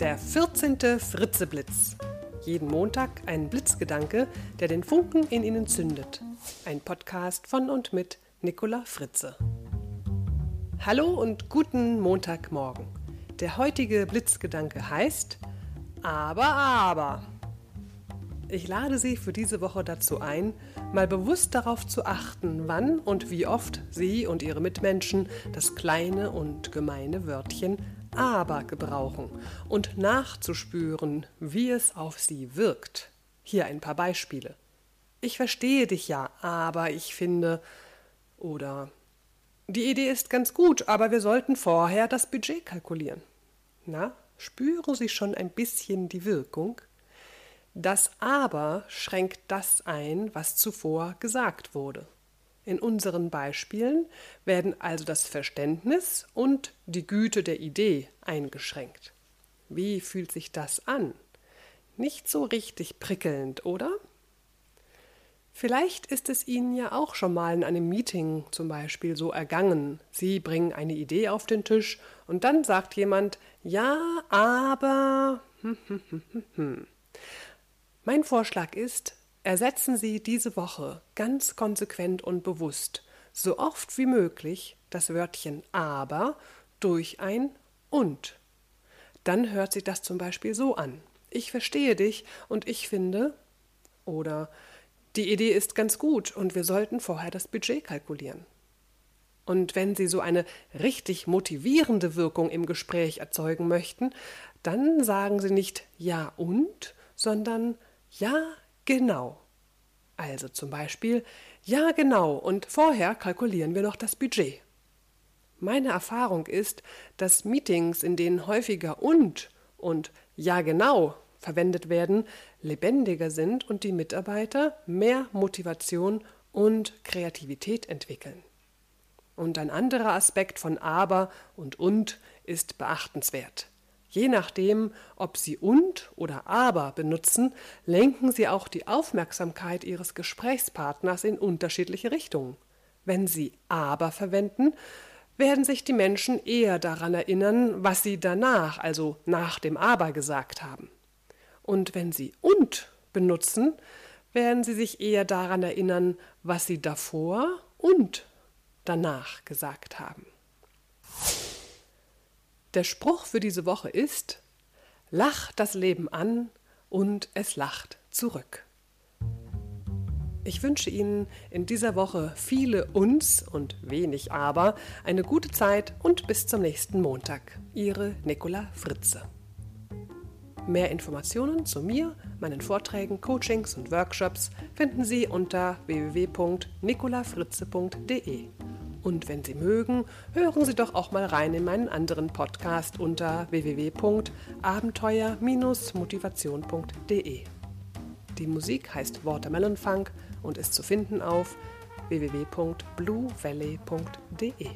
Der 14. Fritzeblitz. Jeden Montag ein Blitzgedanke, der den Funken in Ihnen zündet. Ein Podcast von und mit Nicola Fritze. Hallo und guten Montagmorgen. Der heutige Blitzgedanke heißt Aber, aber. Ich lade Sie für diese Woche dazu ein, mal bewusst darauf zu achten, wann und wie oft Sie und Ihre Mitmenschen das kleine und gemeine Wörtchen aber gebrauchen und nachzuspüren, wie es auf Sie wirkt. Hier ein paar Beispiele. Ich verstehe dich ja, aber ich finde oder die Idee ist ganz gut, aber wir sollten vorher das Budget kalkulieren. Na, spüren Sie schon ein bisschen die Wirkung? Das Aber schränkt das ein, was zuvor gesagt wurde. In unseren Beispielen werden also das Verständnis und die Güte der Idee eingeschränkt. Wie fühlt sich das an? Nicht so richtig prickelnd, oder? Vielleicht ist es Ihnen ja auch schon mal in einem Meeting zum Beispiel so ergangen. Sie bringen eine Idee auf den Tisch und dann sagt jemand, ja, aber. Mein Vorschlag ist, ersetzen Sie diese Woche ganz konsequent und bewusst so oft wie möglich das Wörtchen aber durch ein und. Dann hört sich das zum Beispiel so an. Ich verstehe dich und ich finde oder die Idee ist ganz gut und wir sollten vorher das Budget kalkulieren. Und wenn Sie so eine richtig motivierende Wirkung im Gespräch erzeugen möchten, dann sagen Sie nicht ja und, sondern ja, genau. Also zum Beispiel, ja, genau, und vorher kalkulieren wir noch das Budget. Meine Erfahrung ist, dass Meetings, in denen häufiger und und ja, genau verwendet werden, lebendiger sind und die Mitarbeiter mehr Motivation und Kreativität entwickeln. Und ein anderer Aspekt von aber und und ist beachtenswert. Je nachdem, ob Sie und oder aber benutzen, lenken Sie auch die Aufmerksamkeit Ihres Gesprächspartners in unterschiedliche Richtungen. Wenn Sie aber verwenden, werden sich die Menschen eher daran erinnern, was Sie danach, also nach dem aber gesagt haben. Und wenn Sie und benutzen, werden Sie sich eher daran erinnern, was Sie davor und danach gesagt haben. Der Spruch für diese Woche ist Lach das Leben an und es lacht zurück. Ich wünsche Ihnen in dieser Woche viele Uns und wenig Aber, eine gute Zeit und bis zum nächsten Montag. Ihre Nicola Fritze. Mehr Informationen zu mir, meinen Vorträgen, Coachings und Workshops finden Sie unter www.nicolafritze.de. Und wenn Sie mögen, hören Sie doch auch mal rein in meinen anderen Podcast unter www.abenteuer-motivation.de. Die Musik heißt Watermelon Funk und ist zu finden auf www.bluevalley.de.